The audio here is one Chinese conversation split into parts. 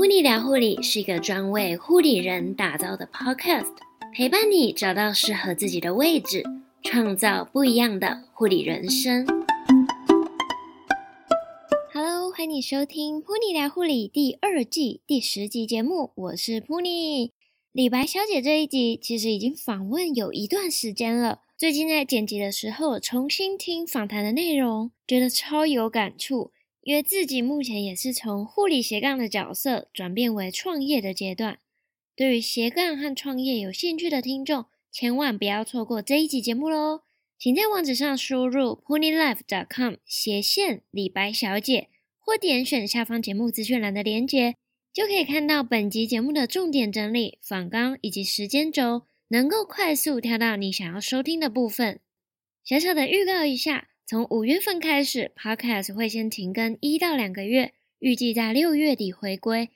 噗妮聊护理是一个专为护理人打造的 podcast，陪伴你找到适合自己的位置，创造不一样的护理人生。Hello，欢迎收听噗妮聊护理第二季第十集节目，我是噗妮。李白小姐这一集其实已经访问有一段时间了，最近在剪辑的时候重新听访谈的内容，觉得超有感触。因为自己目前也是从护理斜杠的角色转变为创业的阶段，对于斜杠和创业有兴趣的听众，千万不要错过这一集节目喽！请在网址上输入 ponylife.com 斜线李白小姐，或点选下方节目资讯栏的链接，就可以看到本集节目的重点整理、访纲以及时间轴，能够快速跳到你想要收听的部分。小小的预告一下。从五月份开始，Podcast 会先停更一到两个月，预计在六月底回归。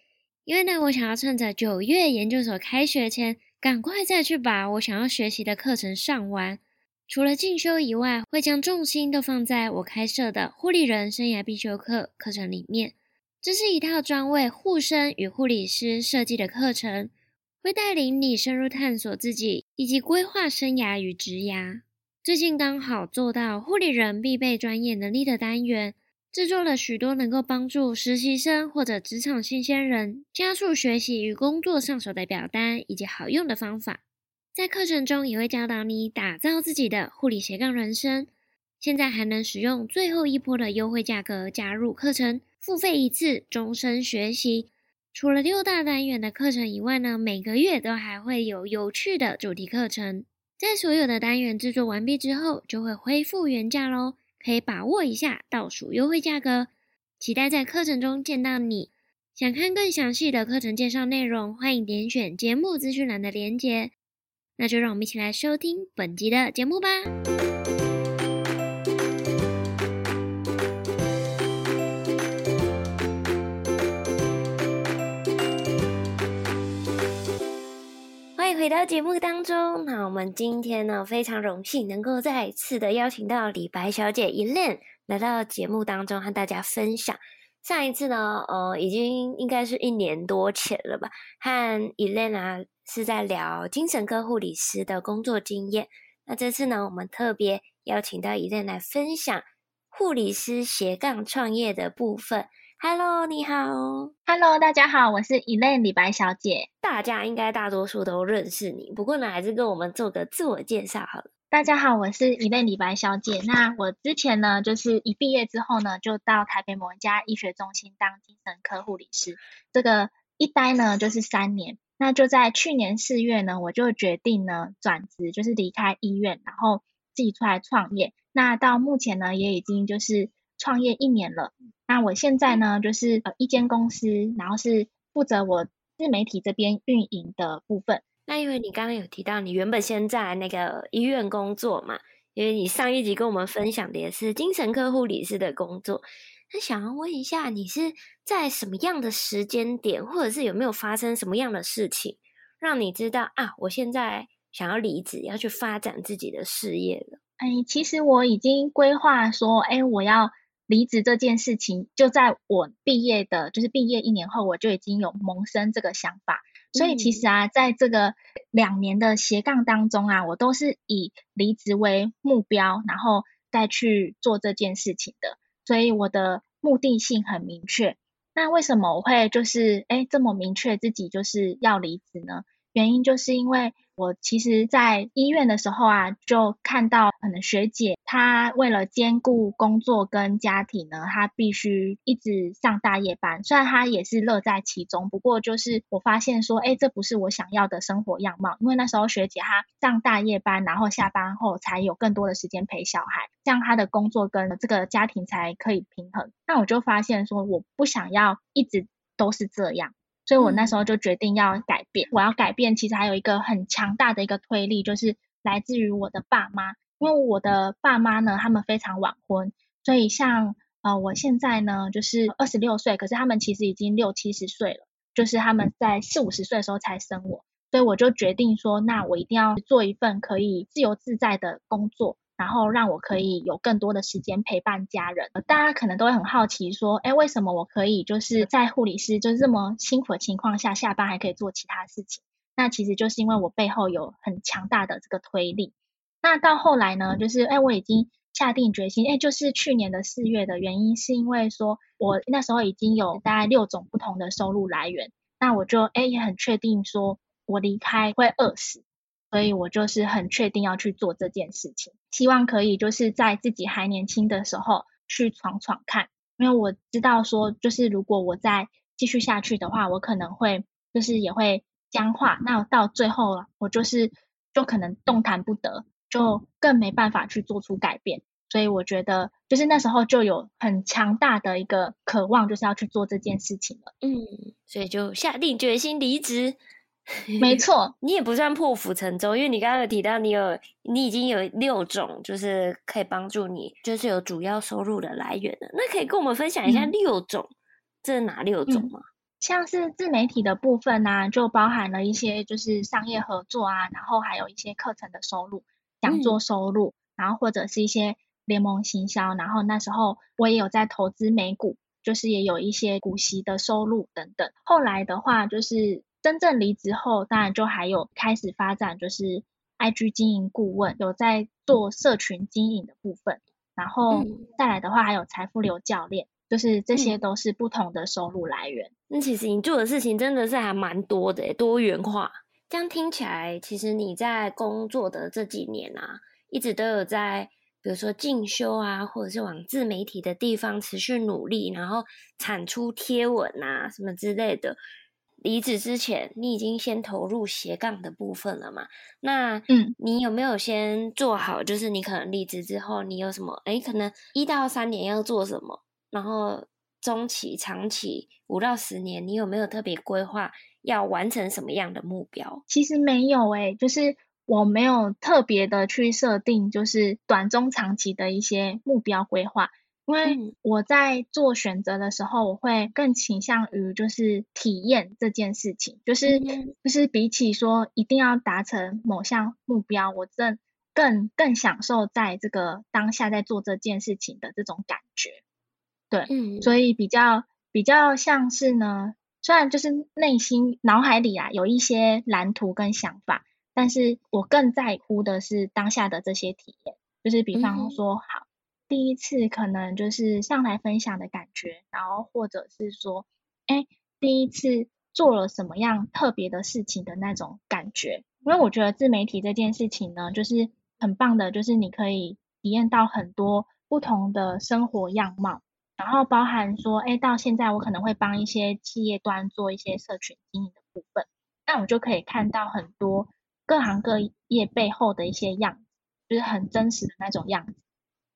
因为呢，我想要趁着九月研究所开学前，赶快再去把我想要学习的课程上完。除了进修以外，会将重心都放在我开设的护理人生涯必修课课程里面。这是一套专为护生与护理师设计的课程，会带领你深入探索自己，以及规划生涯与职涯。最近刚好做到护理人必备专业能力的单元，制作了许多能够帮助实习生或者职场新鲜人加速学习与工作上手的表单以及好用的方法。在课程中也会教导你打造自己的护理斜杠人生。现在还能使用最后一波的优惠价格加入课程，付费一次，终身学习。除了六大单元的课程以外呢，每个月都还会有有趣的主题课程。在所有的单元制作完毕之后，就会恢复原价喽，可以把握一下倒数优惠价格。期待在课程中见到你。想看更详细的课程介绍内容，欢迎点选节目资讯栏的链接。那就让我们一起来收听本集的节目吧。回到节目当中，那我们今天呢，非常荣幸能够再一次的邀请到李白小姐 Elen 来到节目当中和大家分享。上一次呢，呃，已经应该是一年多前了吧，和 Elen 啊是在聊精神科护理师的工作经验。那这次呢，我们特别邀请到 Elen 来分享护理师斜杠创业的部分。Hello，你好。Hello，大家好，我是 Elaine 李白小姐。大家应该大多数都认识你，不过呢，还是跟我们做个自我介绍好了。大家好，我是 Elaine 李白小姐。那我之前呢，就是一毕业之后呢，就到台北某一家医学中心当精神科护理师。这个一待呢，就是三年。那就在去年四月呢，我就决定呢转职，就是离开医院，然后自己出来创业。那到目前呢，也已经就是。创业一年了，那我现在呢，就是呃一间公司，然后是负责我自媒体这边运营的部分。那因为你刚刚有提到你原本先在那个医院工作嘛，因为你上一集跟我们分享的也是精神科护理师的工作，那想要问一下，你是在什么样的时间点，或者是有没有发生什么样的事情，让你知道啊，我现在想要离职，要去发展自己的事业了？哎，其实我已经规划说，哎，我要。离职这件事情，就在我毕业的，就是毕业一年后，我就已经有萌生这个想法。所以其实啊，在这个两年的斜杠当中啊，我都是以离职为目标，然后再去做这件事情的。所以我的目的性很明确。那为什么我会就是哎这么明确自己就是要离职呢？原因就是因为。我其实，在医院的时候啊，就看到可能学姐她为了兼顾工作跟家庭呢，她必须一直上大夜班。虽然她也是乐在其中，不过就是我发现说，哎，这不是我想要的生活样貌。因为那时候学姐她上大夜班，然后下班后才有更多的时间陪小孩，这样她的工作跟这个家庭才可以平衡。那我就发现说，我不想要一直都是这样。所以我那时候就决定要改变，我要改变，其实还有一个很强大的一个推力，就是来自于我的爸妈。因为我的爸妈呢，他们非常晚婚，所以像呃我现在呢，就是二十六岁，可是他们其实已经六七十岁了，就是他们在四五十岁的时候才生我，所以我就决定说，那我一定要做一份可以自由自在的工作，然后让我可以有更多的时间陪伴家人。大家可能都会很好奇说，哎，为什么我可以就是在护理师就是这么辛苦的情况下，下班还可以做其他事情？那其实就是因为我背后有很强大的这个推力。那到后来呢，就是哎，我已经下定决心，哎，就是去年的四月的原因，是因为说我那时候已经有大概六种不同的收入来源，那我就哎也很确定说我离开会饿死。所以我就是很确定要去做这件事情，希望可以就是在自己还年轻的时候去闯闯看，因为我知道说，就是如果我再继续下去的话，我可能会就是也会僵化，那到最后了我就是就可能动弹不得，就更没办法去做出改变。所以我觉得就是那时候就有很强大的一个渴望，就是要去做这件事情了。嗯，所以就下定决心离职。没 错，你也不算破釜沉舟，因为你刚刚有提到你有，你已经有六种，就是可以帮助你，就是有主要收入的来源了。那可以跟我们分享一下六种，嗯、这是哪六种吗？像是自媒体的部分呢、啊，就包含了一些就是商业合作啊，然后还有一些课程的收入、讲座收入，嗯、然后或者是一些联盟行销，然后那时候我也有在投资美股，就是也有一些股息的收入等等。后来的话就是。真正离职后，当然就还有开始发展，就是 IG 经营顾问，有在做社群经营的部分，然后再来的话还有财富流教练，就是这些都是不同的收入来源。那、嗯、其实你做的事情真的是还蛮多的，多元化。这样听起来，其实你在工作的这几年啊，一直都有在，比如说进修啊，或者是往自媒体的地方持续努力，然后产出贴文啊什么之类的。离职之前，你已经先投入斜杠的部分了嘛？那嗯，你有没有先做好？就是你可能离职之后，你有什么？哎，可能一到三年要做什么？然后中期、长期五到十年，你有没有特别规划要完成什么样的目标？其实没有诶，就是我没有特别的去设定，就是短中长期的一些目标规划。因为我在做选择的时候，我会更倾向于就是体验这件事情，就是就是比起说一定要达成某项目标，我正更更享受在这个当下在做这件事情的这种感觉。对，嗯，所以比较比较像是呢，虽然就是内心脑海里啊有一些蓝图跟想法，但是我更在乎的是当下的这些体验，就是比方说好。第一次可能就是上来分享的感觉，然后或者是说，哎，第一次做了什么样特别的事情的那种感觉。因为我觉得自媒体这件事情呢，就是很棒的，就是你可以体验到很多不同的生活样貌，然后包含说，哎，到现在我可能会帮一些企业端做一些社群经营的部分，那我就可以看到很多各行各业背后的一些样，就是很真实的那种样子。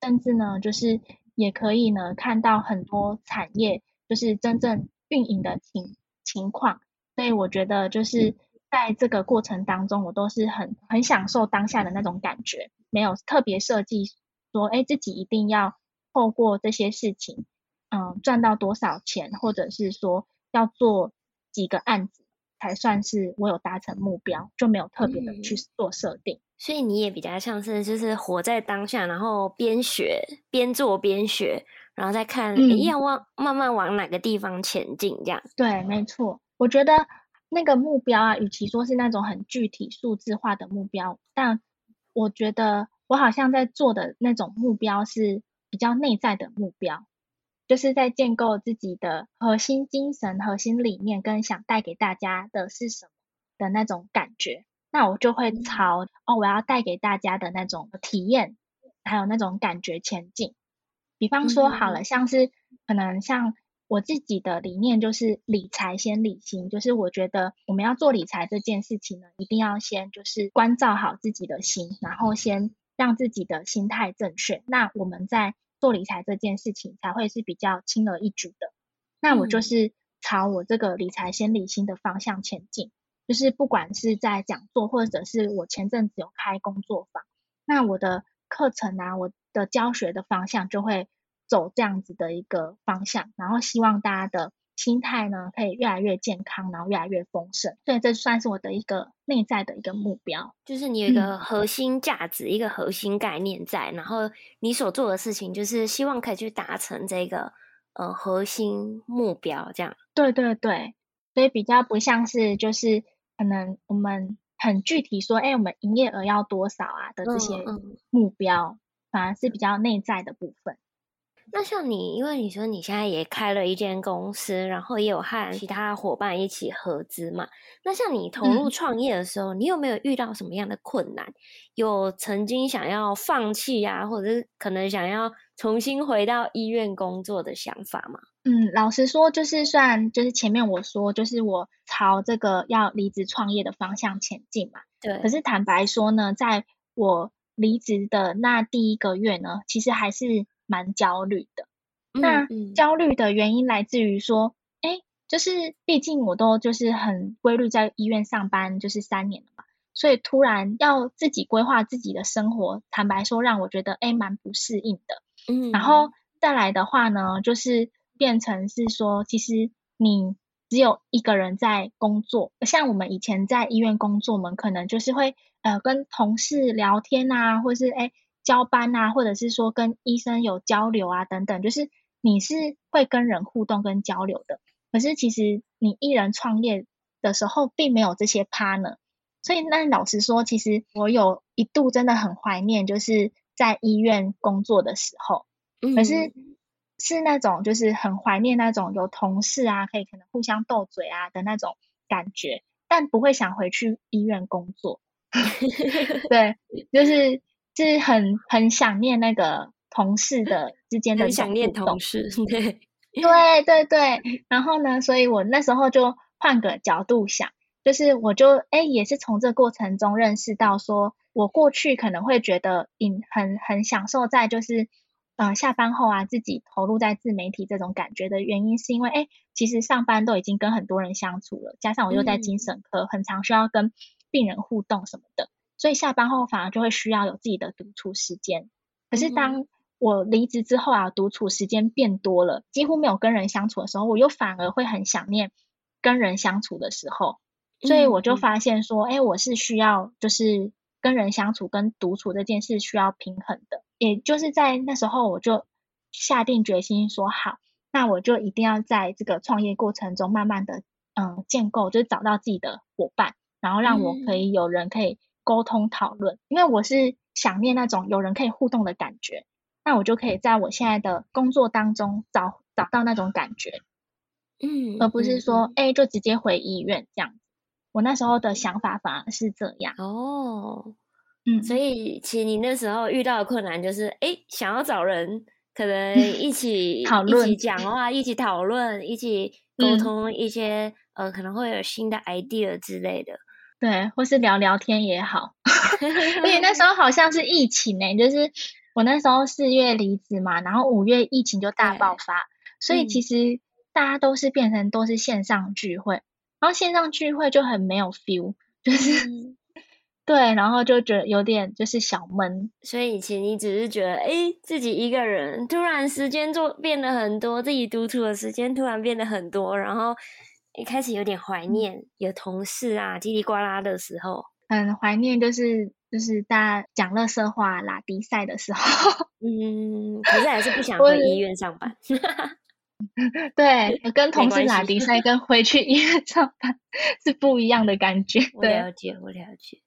甚至呢，就是也可以呢看到很多产业就是真正运营的情情况，所以我觉得就是在这个过程当中，我都是很很享受当下的那种感觉，没有特别设计说，哎，自己一定要透过这些事情，嗯，赚到多少钱，或者是说要做几个案子才算是我有达成目标，就没有特别的去做设定。嗯所以你也比较像是就是活在当下，然后边学边做边学，然后再看、嗯、要往慢慢往哪个地方前进这样。对，没错。我觉得那个目标啊，与其说是那种很具体数字化的目标，但我觉得我好像在做的那种目标是比较内在的目标，就是在建构自己的核心精神、核心理念跟想带给大家的是什么的那种感觉。那我就会朝哦，我要带给大家的那种体验，还有那种感觉前进。比方说好了，像是可能像我自己的理念就是理财先理心，就是我觉得我们要做理财这件事情呢，一定要先就是关照好自己的心，然后先让自己的心态正确，那我们在做理财这件事情才会是比较轻而易举的。那我就是朝我这个理财先理心的方向前进。就是不管是在讲座，或者是我前阵子有开工作坊，那我的课程啊，我的教学的方向就会走这样子的一个方向，然后希望大家的心态呢可以越来越健康，然后越来越丰盛。所以这算是我的一个内在的一个目标，就是你有一个核心价值，嗯、一个核心概念在，然后你所做的事情就是希望可以去达成这个呃核心目标，这样。对对对，所以比较不像是就是可能我们很具体说，哎，我们营业额要多少啊的这些目标，嗯嗯、反而是比较内在的部分。那像你，因为你说你现在也开了一间公司，然后也有和其他伙伴一起合资嘛。那像你投入创业的时候，嗯、你有没有遇到什么样的困难？有曾经想要放弃呀、啊，或者是可能想要重新回到医院工作的想法吗？嗯，老实说，就是算就是前面我说，就是我朝这个要离职创业的方向前进嘛。对。可是坦白说呢，在我离职的那第一个月呢，其实还是。蛮焦虑的，那焦虑的原因来自于说，哎、就是毕竟我都就是很规律在医院上班，就是三年了嘛，所以突然要自己规划自己的生活，坦白说让我觉得哎蛮不适应的。嗯，然后再来的话呢，就是变成是说，其实你只有一个人在工作，像我们以前在医院工作，我们可能就是会呃跟同事聊天啊，或是哎。交班啊，或者是说跟医生有交流啊，等等，就是你是会跟人互动跟交流的。可是其实你一人创业的时候，并没有这些 partner。所以那老实说，其实我有一度真的很怀念，就是在医院工作的时候。可是是那种就是很怀念那种有同事啊，可以可能互相斗嘴啊的那种感觉，但不会想回去医院工作。对，就是。是很很想念那个同事的之间的很想念同事，对对对对。然后呢，所以我那时候就换个角度想，就是我就哎，也是从这过程中认识到说，说我过去可能会觉得很很很享受在就是嗯、呃、下班后啊自己投入在自媒体这种感觉的原因，是因为哎，其实上班都已经跟很多人相处了，加上我又在精神科，嗯、很常需要跟病人互动什么的。所以下班后反而就会需要有自己的独处时间。可是当我离职之后啊，独处时间变多了，几乎没有跟人相处的时候，我又反而会很想念跟人相处的时候。所以我就发现说，哎，我是需要就是跟人相处跟独处这件事需要平衡的。也就是在那时候，我就下定决心说，好，那我就一定要在这个创业过程中，慢慢的嗯建构，就是找到自己的伙伴，然后让我可以有人可以。沟通讨论，因为我是想念那种有人可以互动的感觉，那我就可以在我现在的工作当中找找到那种感觉，嗯，而不是说哎、嗯欸、就直接回医院这样。我那时候的想法反而是这样哦，嗯，所以其实你那时候遇到的困难就是哎、欸、想要找人可能一起讨论、一起讲话、一起讨论、一起沟通一些、嗯、呃可能会有新的 idea 之类的。对，或是聊聊天也好，而且那时 候好像是疫情呢、欸，就是我那时候四月离职嘛，然后五月疫情就大爆发，所以其实大家都是变成都是线上聚会，然后线上聚会就很没有 feel，就是、嗯、对，然后就觉得有点就是小闷，所以以前你只是觉得，哎，自己一个人突然时间就变得很多，自己独处的时间突然变得很多，然后。一开始有点怀念有同事啊叽里呱啦的时候，很怀念，就是就是大家讲乐色话拉比赛的时候，嗯，可是还是不想回医院上班。对，跟同事拉迪赛跟回去医院上班是不一样的感觉。我了解，我了解。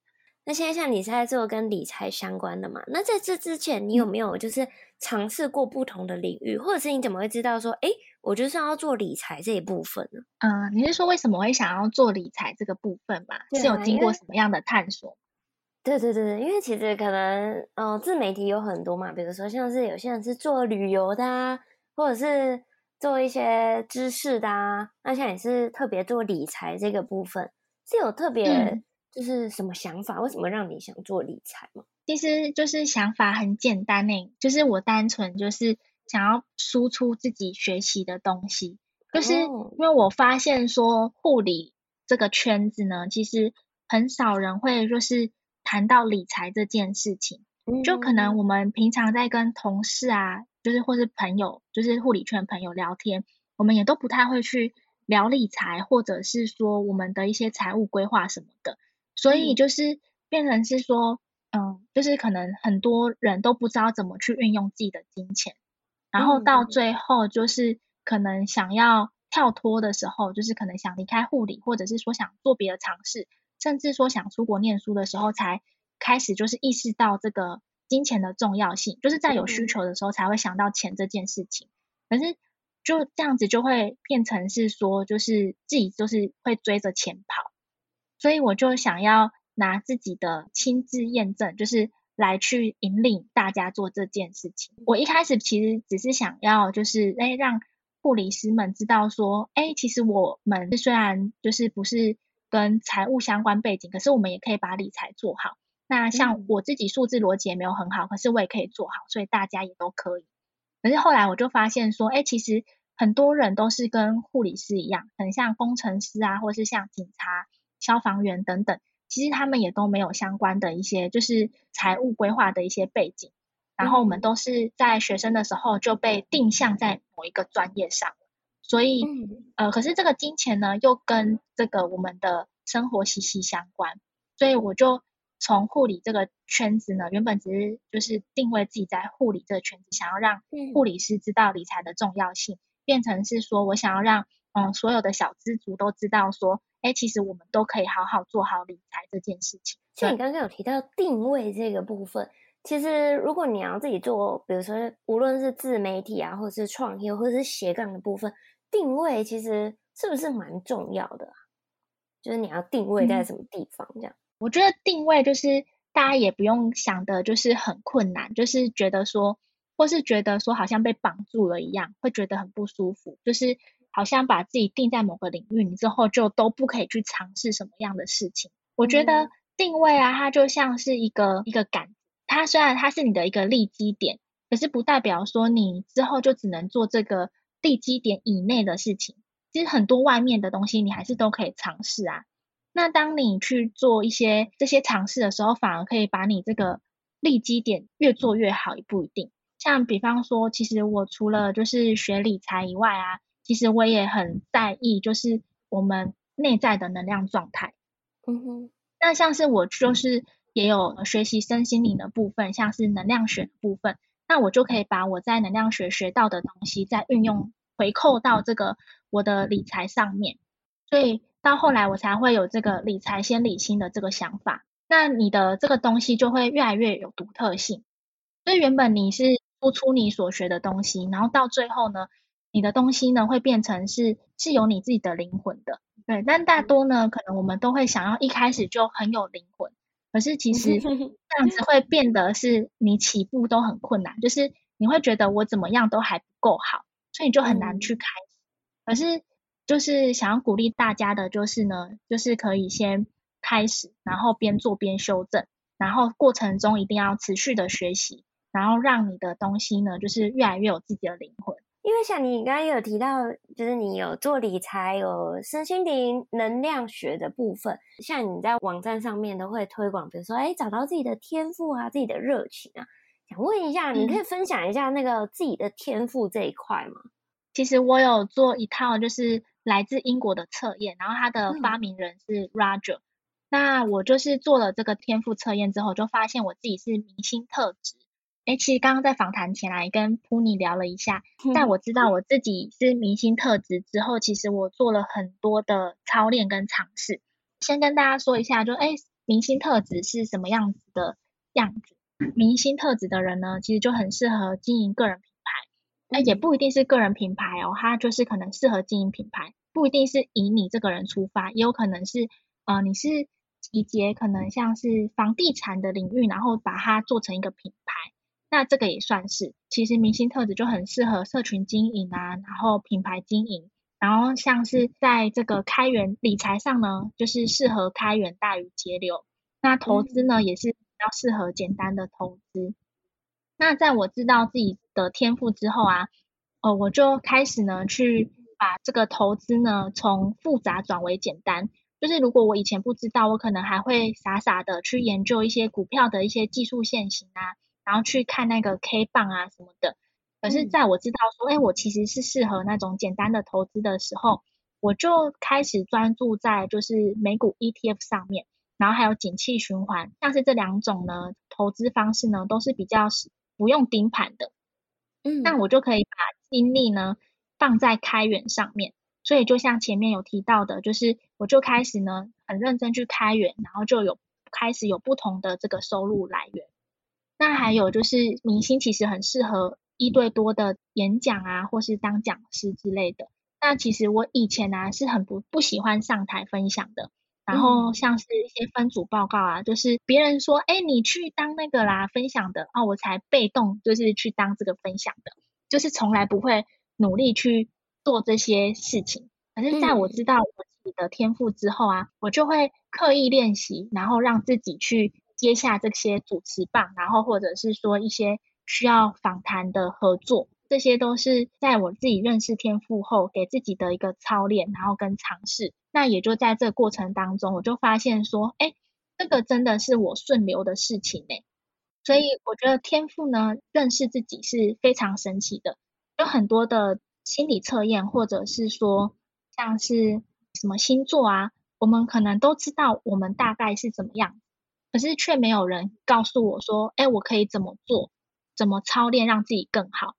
那现在像你是在做跟理财相关的嘛？那在这之前，你有没有就是尝试过不同的领域，或者是你怎么会知道说，哎？我就是要做理财这一部分呢。嗯、呃，你是说为什么会想要做理财这个部分吧？是有经过什么样的探索？对对对对，因为其实可能，呃，自媒体有很多嘛，比如说像是有些人是做旅游的啊，或者是做一些知识的啊，那像也是特别做理财这个部分，是有特别就是什么想法？嗯、为什么让你想做理财吗？其实就是想法很简单呢，就是我单纯就是。想要输出自己学习的东西，就是因为我发现说护理这个圈子呢，其实很少人会就是谈到理财这件事情。就可能我们平常在跟同事啊，就是或是朋友，就是护理圈朋友聊天，我们也都不太会去聊理财，或者是说我们的一些财务规划什么的，所以就是变成是说，嗯，就是可能很多人都不知道怎么去运用自己的金钱，然后到最后就是可能想要跳脱的时候，就是可能想离开护理，或者是说想做别的尝试，甚至说想出国念书的时候，才开始就是意识到这个金钱的重要性，就是在有需求的时候才会想到钱这件事情，可是。就这样子就会变成是说，就是自己就是会追着钱跑，所以我就想要拿自己的亲自验证，就是来去引领大家做这件事情。我一开始其实只是想要，就是诶让护理师们知道说，诶其实我们虽然就是不是跟财务相关背景，可是我们也可以把理财做好。那像我自己数字逻辑也没有很好，可是我也可以做好，所以大家也都可以。可是后来我就发现说，哎，其实很多人都是跟护理师一样，很像工程师啊，或是像警察、消防员等等，其实他们也都没有相关的一些就是财务规划的一些背景。然后我们都是在学生的时候就被定向在某一个专业上，所以呃，可是这个金钱呢，又跟这个我们的生活息息相关，所以我就。从护理这个圈子呢，原本只是就是定位自己在护理这个圈子，想要让护理师知道理财的重要性，嗯、变成是说我想要让嗯所有的小资族都知道说，哎，其实我们都可以好好做好理财这件事情。像你刚刚有提到定位这个部分，其实如果你要自己做，比如说无论是自媒体啊，或者是创业，或者是斜杠的部分，定位其实是不是蛮重要的？就是你要定位在什么地方这样。嗯我觉得定位就是大家也不用想的，就是很困难，就是觉得说，或是觉得说好像被绑住了一样，会觉得很不舒服，就是好像把自己定在某个领域，你之后就都不可以去尝试什么样的事情。我觉得定位啊，它就像是一个一个杆，它虽然它是你的一个立基点，可是不代表说你之后就只能做这个立基点以内的事情。其实很多外面的东西，你还是都可以尝试啊。那当你去做一些这些尝试的时候，反而可以把你这个立基点越做越好，也不一定。像比方说，其实我除了就是学理财以外啊，其实我也很在意就是我们内在的能量状态。嗯哼。那像是我就是也有学习身心灵的部分，像是能量学的部分，那我就可以把我在能量学学到的东西，再运用回扣到这个我的理财上面，所以。到后来我才会有这个理财先理心的这个想法，那你的这个东西就会越来越有独特性。所以原本你是付出你所学的东西，然后到最后呢，你的东西呢会变成是是有你自己的灵魂的，对。但大多呢，可能我们都会想要一开始就很有灵魂，可是其实 这样子会变得是你起步都很困难，就是你会觉得我怎么样都还不够好，所以你就很难去开始。可是。就是想要鼓励大家的，就是呢，就是可以先开始，然后边做边修正，然后过程中一定要持续的学习，然后让你的东西呢，就是越来越有自己的灵魂。因为像你刚刚有提到，就是你有做理财，有身心灵能量学的部分，像你在网站上面都会推广，比如说，哎，找到自己的天赋啊，自己的热情啊，想问一下，你可以分享一下那个自己的天赋这一块吗？其实我有做一套，就是。来自英国的测验，然后它的发明人是 Roger。嗯。那我就是做了这个天赋测验之后，就发现我自己是明星特质。诶，其实刚刚在访谈前来跟 Puni 聊了一下，但我知道我自己是明星特质之后，其实我做了很多的操练跟尝试。先跟大家说一下，就诶，明星特质是什么样子的样子？明星特质的人呢，其实就很适合经营个人品牌那也不一定是个人品牌哦，他就是可能适合经营品牌，不一定是以你这个人出发，也有可能是，呃，你是集结可能像是房地产的领域，然后把它做成一个品牌，那这个也算是。其实明星特质就很适合社群经营啊，然后品牌经营，然后像是在这个开源理财上呢，就是适合开源大于节流。那投资呢，也是比较适合简单的投资。那在我知道自己的天赋之后啊，呃，我就开始呢去把这个投资呢从复杂转为简单。就是如果我以前不知道，我可能还会傻傻的去研究一些股票的一些技术线型啊，然后去看那个 K 棒啊什么的。可是在我知道说，哎，我其实是适合那种简单的投资的时候，我就开始专注在就是美股 ETF 上面，然后还有景气循环，像是这两种呢，投资方式呢都是比较不用盯盘的。嗯，那我就可以把精力呢放在开源上面。所以就像前面有提到的，就是我就开始呢很认真去开源，然后就有开始有不同的这个收入来源。那还有就是明星其实很适合一对多的演讲啊，或是当讲师之类的。那其实我以前呢、啊、是很不不喜欢上台分享的，然后像是一些分组报告啊，就是别人说，哎，你去当那个啦分享的啊，我才被动就是去当这个分享的，就是从来不会努力去做这些事情。可是在我知道我自己的天赋之后啊，我就会刻意练习，然后让自己去。接下这些主持棒，然后或者是说一些需要访谈的合作，这些都是在我自己认识天赋后给自己的一个操练，然后跟尝试。那也就在这个过程当中，我就发现说，哎，这个真的是我顺流的事情呢。所以我觉得天赋呢，认识自己是非常神奇的。有很多的心理测验，或者是说像是什么星座啊，我们可能都知道我们大概是怎么样。可是却没有人告诉我说：“哎，我可以怎么做，怎么操练让自己更好？”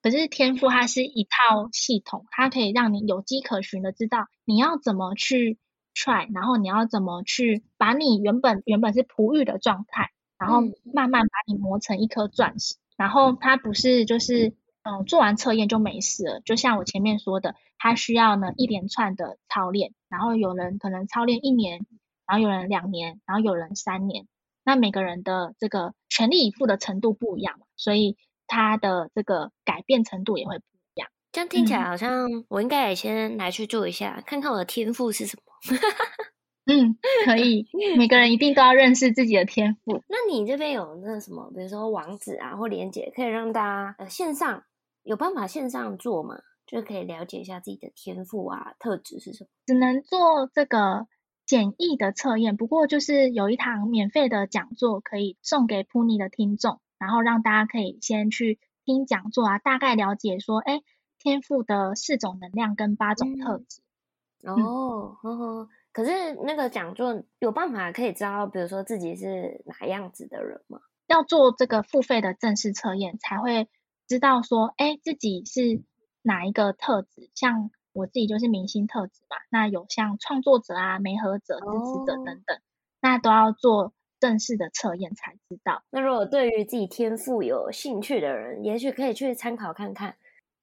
可是天赋它是一套系统，它可以让你有迹可循的知道你要怎么去 try，然后你要怎么去把你原本原本是璞玉的状态，然后慢慢把你磨成一颗钻石。然后它不是就是嗯做完测验就没事了，就像我前面说的，它需要呢一连串的操练，然后有人可能操练一年。然后有人两年，然后有人三年，那每个人的这个全力以赴的程度不一样嘛，所以他的这个改变程度也会不一样。这样听起来好像我应该也先来去做一下，嗯、看看我的天赋是什么。嗯，可以，每个人一定都要认识自己的天赋。那你这边有那什么，比如说网址啊或连接，可以让大家呃线上有办法线上做吗？就可以了解一下自己的天赋啊特质是什么？只能做这个。简易的测验，不过就是有一堂免费的讲座可以送给 Puni 的听众，然后让大家可以先去听讲座啊，大概了解说，哎，天赋的四种能量跟八种特质。嗯、哦呵呵，可是那个讲座有办法可以知道，比如说自己是哪样子的人吗？要做这个付费的正式测验，才会知道说，哎，自己是哪一个特质，像。我自己就是明星特质嘛，那有像创作者啊、媒合者、支持者等等，哦、那都要做正式的测验才知道。那如果对于自己天赋有兴趣的人，也许可以去参考看看。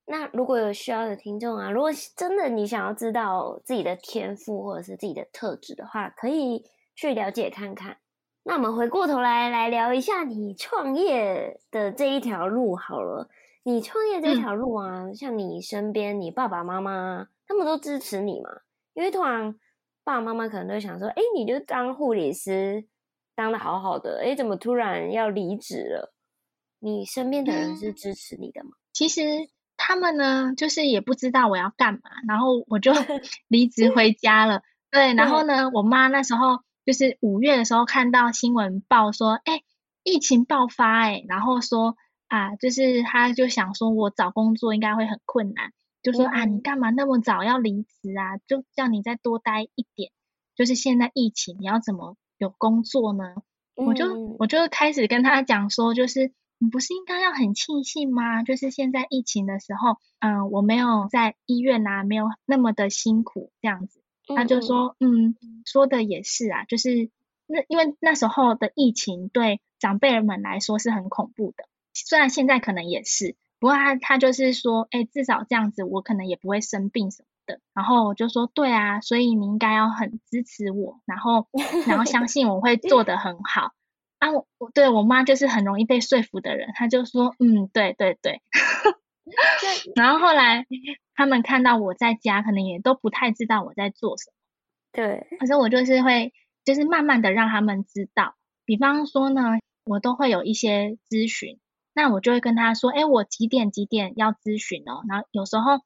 那如果有需要的听众啊，如果真的你想要知道自己的天赋或者是自己的特质的话，可以去了解看看。那我们回过头来来聊一下你创业的这一条路好了。你创业这条路啊，嗯、像你身边，你爸爸妈妈他们都支持你嘛？因为突然爸爸妈妈可能都想说，哎，你就当护理师当的好好的，哎，怎么突然要离职了？你身边的人是支持你的吗？其实他们呢，就是也不知道我要干嘛，然后我就 离职回 家了。对，然后呢，我妈那时候就是五月的时候看到新闻报说，哎，疫情爆发，哎，然后说。啊，就是他就想说，我找工作应该会很困难，就说啊，你干嘛那么早要离职啊？就叫你再多待一点。就是现在疫情，你要怎么有工作呢？我就我就开始跟他讲说，就是你不是应该要很庆幸吗？就是现在疫情的时候，嗯，我没有在医院啊，没有那么的辛苦这样子。他就说，嗯，说的也是啊，就是那因为那时候的疫情对长辈们来说是很恐怖的。虽然现在可能也是，不过他他就是说，哎，至少这样子，我可能也不会生病什么的。然后我就说，对啊，所以你应该要很支持我，然后 然后相信我会做得很好。啊，我对我妈就是很容易被说服的人，她就说，嗯，对对对。然后后来他们看到我在家，可能也都不太知道我在做什么。对，可是我就是会，就是慢慢的让他们知道。比方说呢，我都会有一些咨询。那我就会跟他说，哎，我几点几点要咨询哦。然后有时候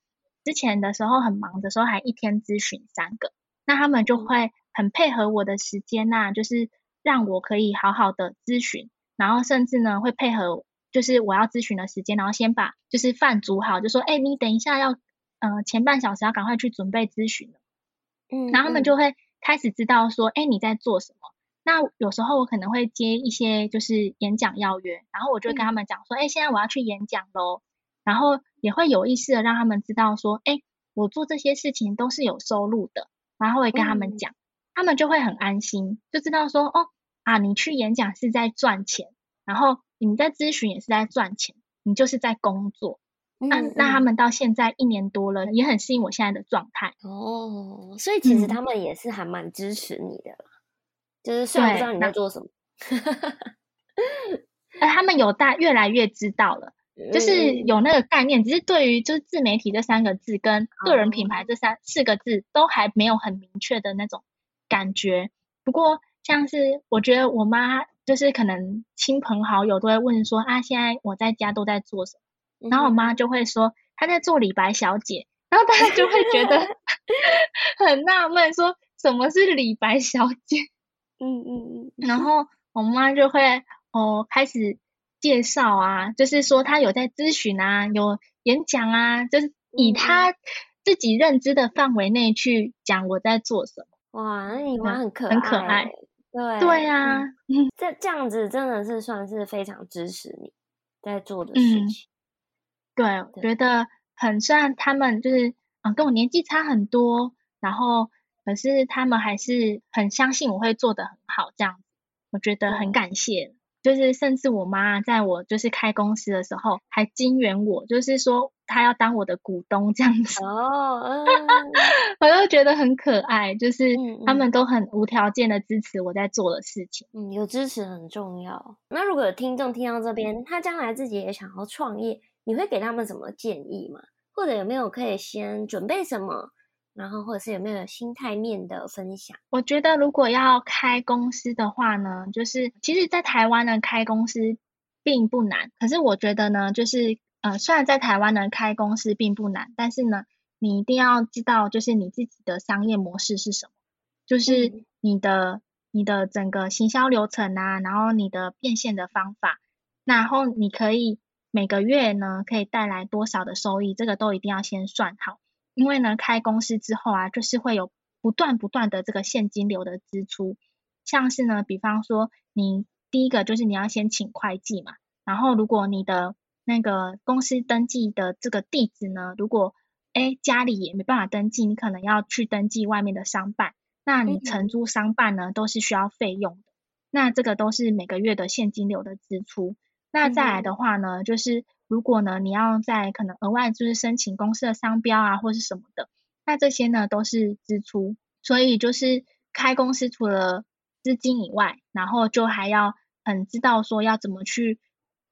之前的时候很忙的时候，还一天咨询三个。那他们就会很配合我的时间呐，就是让我可以好好的咨询。然后甚至呢会配合，就是我要咨询的时间，然后先把就是饭煮好，就说，哎，你等一下要，嗯、呃，前半小时要赶快去准备咨询了。嗯，然后他们就会开始知道说，哎，你在做什么。那有时候我可能会接一些就是演讲邀约，然后我就跟他们讲说，哎，现在我要去演讲喽。然后也会有意识的让他们知道说，哎，我做这些事情都是有收入的。然后会跟他们讲，他们就会很安心，就知道说，哦，啊，你去演讲是在赚钱，然后你在咨询也是在赚钱，你就是在工作。那那他们到现在一年多了，也很适应我现在的状态。哦，所以其实他们也是还蛮支持你的。就是虽然不知道你在做什么，哎，他们有大越来越知道了，就是有那个概念，只是对于就是自媒体这三个字跟个人品牌这三四个字都还没有很明确的那种感觉。不过像是我觉得我妈就是可能亲朋好友都会问说啊，现在我在家都在做什么？然后我妈就会说她在做李白小姐，然后大家就会觉得 很纳闷，说什么是李白小姐？嗯嗯嗯，然后我妈就会哦开始介绍啊，就是说她有在咨询啊，有演讲啊，就是以她自己认知的范围内去讲我在做什么。哇，那你妈很可爱，很可爱，对对啊，嗯，这这样子真的是算是非常支持你在做的事情。嗯、对，对我觉得很算他们就是嗯跟我年纪差很多，然后。可是他们还是很相信我会做的很好，这样子我觉得很感谢。就是甚至我妈在我就是开公司的时候还金援我，就是说她要当我的股东这样子。哦，嗯、我就觉得很可爱，就是他们都很无条件的支持我在做的事情。嗯，有支持很重要。那如果有听众听到这边，他将来自己也想要创业，你会给他们什么建议吗？或者有没有可以先准备什么？然后，或者是有没有心态面的分享？我觉得，如果要开公司的话呢，就是其实，在台湾呢开公司并不难。可是，我觉得呢，就是呃，虽然在台湾呢开公司并不难，但是呢，你一定要知道，就是你自己的商业模式是什么，就是你的、嗯、你的整个行销流程啊，然后你的变现的方法，然后你可以每个月呢可以带来多少的收益，这个都一定要先算好。因为呢，开公司之后啊，就是会有不断不断的这个现金流的支出，像是呢，比方说你第一个就是你要先请会计嘛，然后如果你的那个公司登记的这个地址呢，如果哎家里也没办法登记，你可能要去登记外面的商办，那你承租商办呢都是需要费用的，那这个都是每个月的现金流的支出。那再来的话呢，就是。如果呢，你要在可能额外就是申请公司的商标啊，或是什么的，那这些呢都是支出。所以就是开公司除了资金以外，然后就还要很知道说要怎么去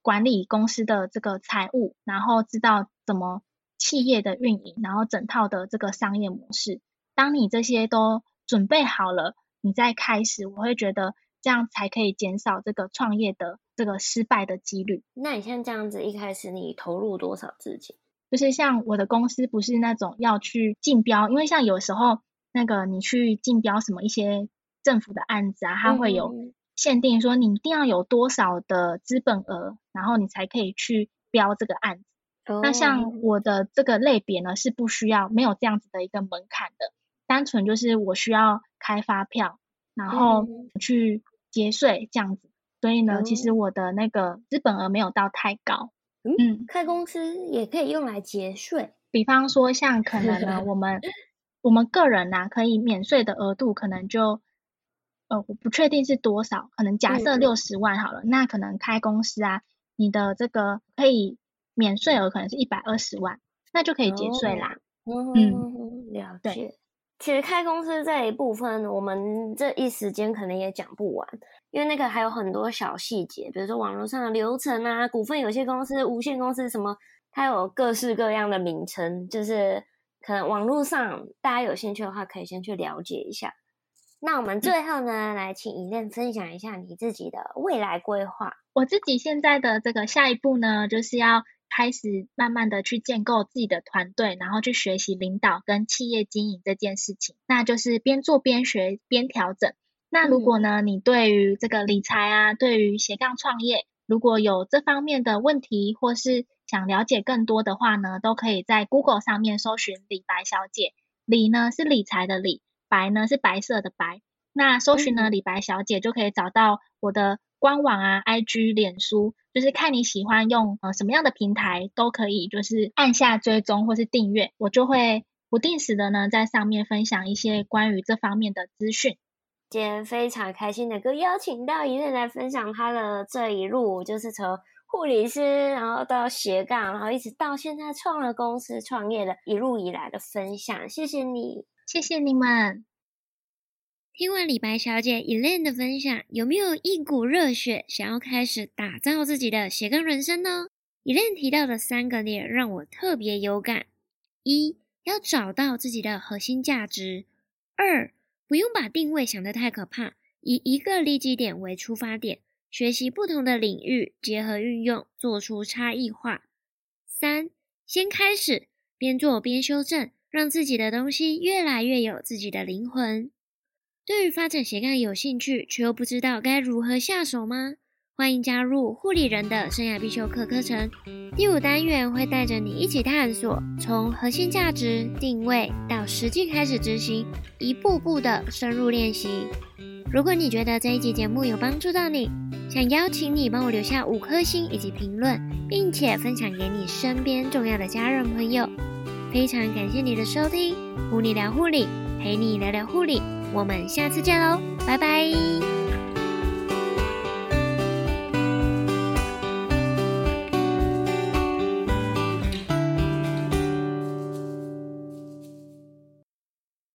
管理公司的这个财务，然后知道怎么企业的运营，然后整套的这个商业模式。当你这些都准备好了，你再开始，我会觉得。这样才可以减少这个创业的这个失败的几率。那你像这样子，一开始你投入多少资金？就是像我的公司不是那种要去竞标，因为像有时候那个你去竞标什么一些政府的案子啊，它会有限定说你一定要有多少的资本额，然后你才可以去标这个案子。Oh. 那像我的这个类别呢，是不需要没有这样子的一个门槛的，单纯就是我需要开发票。然后去结税这样子，所以呢，嗯、其实我的那个资本额没有到太高。嗯，嗯开公司也可以用来节税，比方说像可能呢，我们 我们个人呢、啊、可以免税的额度可能就呃我不确定是多少，可能假设六十万好了，嗯、那可能开公司啊，你的这个可以免税额可能是一百二十万，那就可以节税啦。哦、嗯，了解。其实开公司这一部分，我们这一时间可能也讲不完，因为那个还有很多小细节，比如说网络上的流程啊，股份有限公司、无限公司什么，它有各式各样的名称，就是可能网络上大家有兴趣的话，可以先去了解一下。那我们最后呢，来请 Elaine 分享一下你自己的未来规划。我自己现在的这个下一步呢，就是要。开始慢慢的去建构自己的团队，然后去学习领导跟企业经营这件事情，那就是边做边学边调整。那如果呢，你对于这个理财啊，对于斜杠创业，如果有这方面的问题，或是想了解更多的话呢，都可以在 Google 上面搜寻李白小姐。李呢是理财的李，白呢是白色的白。那搜寻呢李白小姐就可以找到我的官网啊、IG、脸书，就是看你喜欢用呃什么样的平台都可以，就是按下追踪或是订阅，我就会不定时的呢在上面分享一些关于这方面的资讯。今天非常开心的，能够邀请到 Elaine 来分享她的这一路，就是从护理师，然后到斜杠，然后一直到现在创了公司、创业的一路以来的分享。谢谢你，谢谢你们。听完李白小姐伊莲的分享，有没有一股热血想要开始打造自己的斜杠人生呢伊莲提到的三个点让我特别有感：一要找到自己的核心价值；二不用把定位想得太可怕，以一个利基点为出发点，学习不同的领域，结合运用，做出差异化。三，先开始，边做边修正，让自己的东西越来越有自己的灵魂。对于发展斜杠有兴趣，却又不知道该如何下手吗？欢迎加入护理人的生涯必修课课程，第五单元会带着你一起探索，从核心价值定位到实际开始执行，一步步的深入练习。如果你觉得这一集节目有帮助到你，想邀请你帮我留下五颗星以及评论，并且分享给你身边重要的家人朋友。非常感谢你的收听，护理聊护理，陪你聊聊护理，我们下次见喽，拜拜。